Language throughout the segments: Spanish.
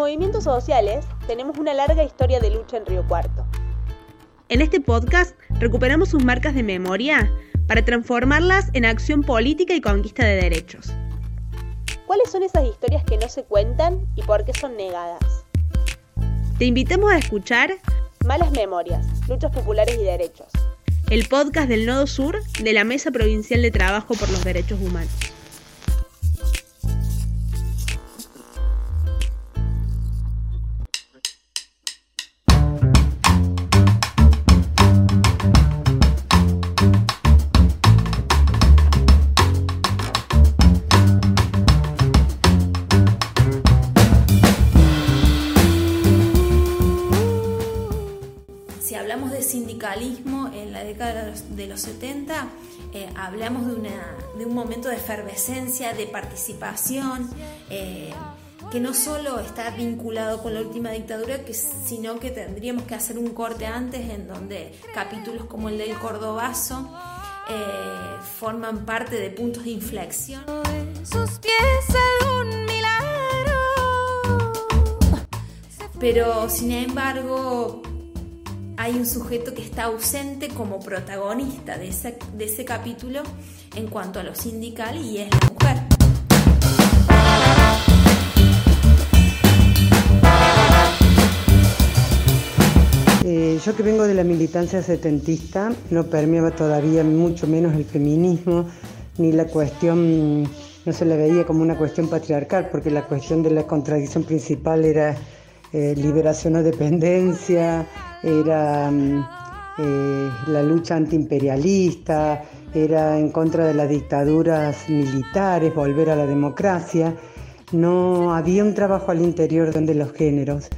movimientos sociales tenemos una larga historia de lucha en Río Cuarto. En este podcast recuperamos sus marcas de memoria para transformarlas en acción política y conquista de derechos. ¿Cuáles son esas historias que no se cuentan y por qué son negadas? Te invitamos a escuchar Malas Memorias, Luchas Populares y Derechos. El podcast del Nodo Sur de la Mesa Provincial de Trabajo por los Derechos Humanos. Sindicalismo en la década de los 70, eh, hablamos de, una, de, un momento de efervescencia, de participación, eh, que no solo está vinculado con la última dictadura, que, sino que tendríamos que hacer un corte antes en donde capítulos como el del Cordobazo eh, forman parte de puntos de inflexión. Sus pies algún milagro. Pero sin embargo, hay un sujeto que está ausente como protagonista de ese, de ese capítulo en cuanto a lo sindical y es la mujer. Eh, yo que vengo de la militancia setentista, no permeaba todavía mucho menos el feminismo, ni la cuestión, no se la veía como una cuestión patriarcal, porque la cuestión de la contradicción principal era eh, liberación o dependencia, era mm, eh, la lucha antiimperialista, era en contra de las dictaduras militares, volver a la democracia. No había un trabajo al interior de los géneros.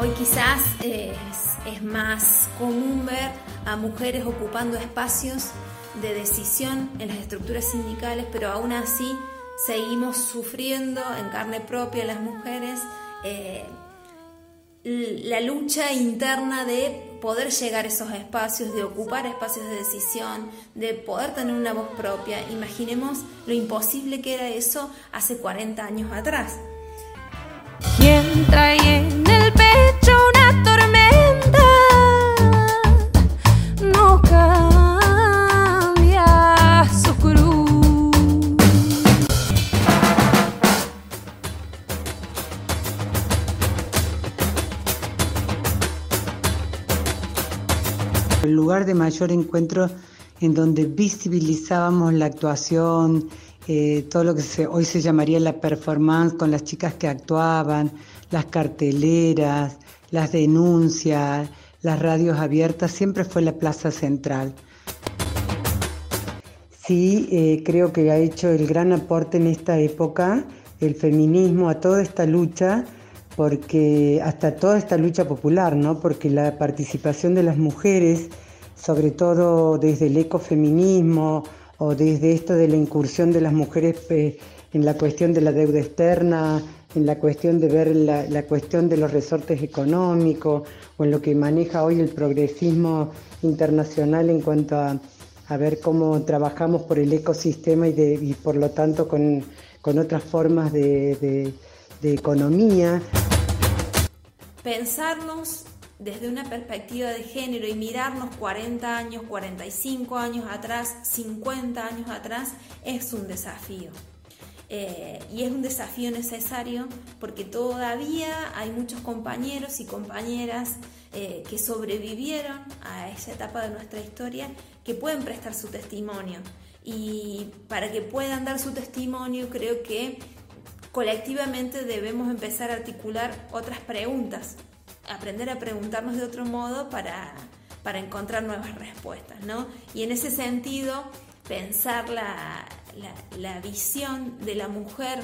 Hoy quizás es más común ver a mujeres ocupando espacios de decisión en las estructuras sindicales, pero aún así seguimos sufriendo en carne propia las mujeres eh, la lucha interna de poder llegar a esos espacios, de ocupar espacios de decisión, de poder tener una voz propia. Imaginemos lo imposible que era eso hace 40 años atrás. ¿Quién trae en el pecho una El lugar de mayor encuentro en donde visibilizábamos la actuación, eh, todo lo que hoy se llamaría la performance con las chicas que actuaban, las carteleras, las denuncias, las radios abiertas, siempre fue la Plaza Central. Sí, eh, creo que ha hecho el gran aporte en esta época el feminismo a toda esta lucha porque hasta toda esta lucha popular, ¿no? Porque la participación de las mujeres, sobre todo desde el ecofeminismo o desde esto de la incursión de las mujeres eh, en la cuestión de la deuda externa, en la cuestión de ver la, cuestión de los resortes económicos o en lo que maneja hoy el progresismo internacional en cuanto a, ver cómo trabajamos por el ecosistema y, por lo tanto con, otras formas de economía pensarnos desde una perspectiva de género y mirarnos 40 años, 45 años atrás, 50 años atrás, es un desafío. Eh, y es un desafío necesario porque todavía hay muchos compañeros y compañeras eh, que sobrevivieron a esa etapa de nuestra historia que pueden prestar su testimonio. Y para que puedan dar su testimonio creo que colectivamente debemos empezar a articular otras preguntas, aprender a preguntarnos de otro modo para, encontrar nuevas respuestas, ¿no? Y en ese sentido, pensar la, la visión de la mujer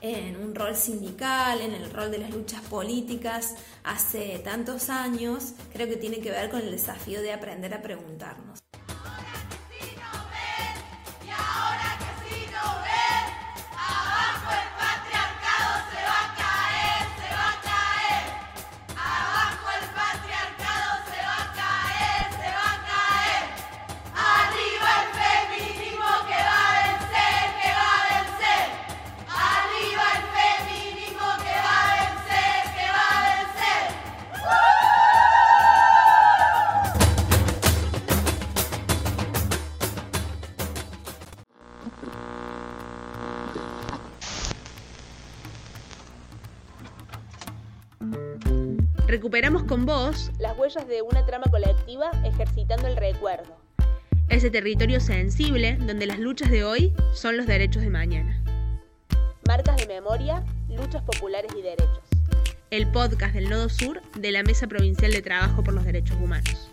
en un rol sindical, en el rol de las luchas políticas hace tantos años, creo que tiene que ver con el desafío de aprender a preguntarnos. Recuperamos con vos las huellas de una trama colectiva ejercitando el recuerdo. Ese territorio sensible donde las luchas de hoy son los derechos de mañana. Marcas de memoria, luchas populares y derechos. El podcast del Nodo Sur de la Mesa Provincial de Trabajo por los Derechos Humanos.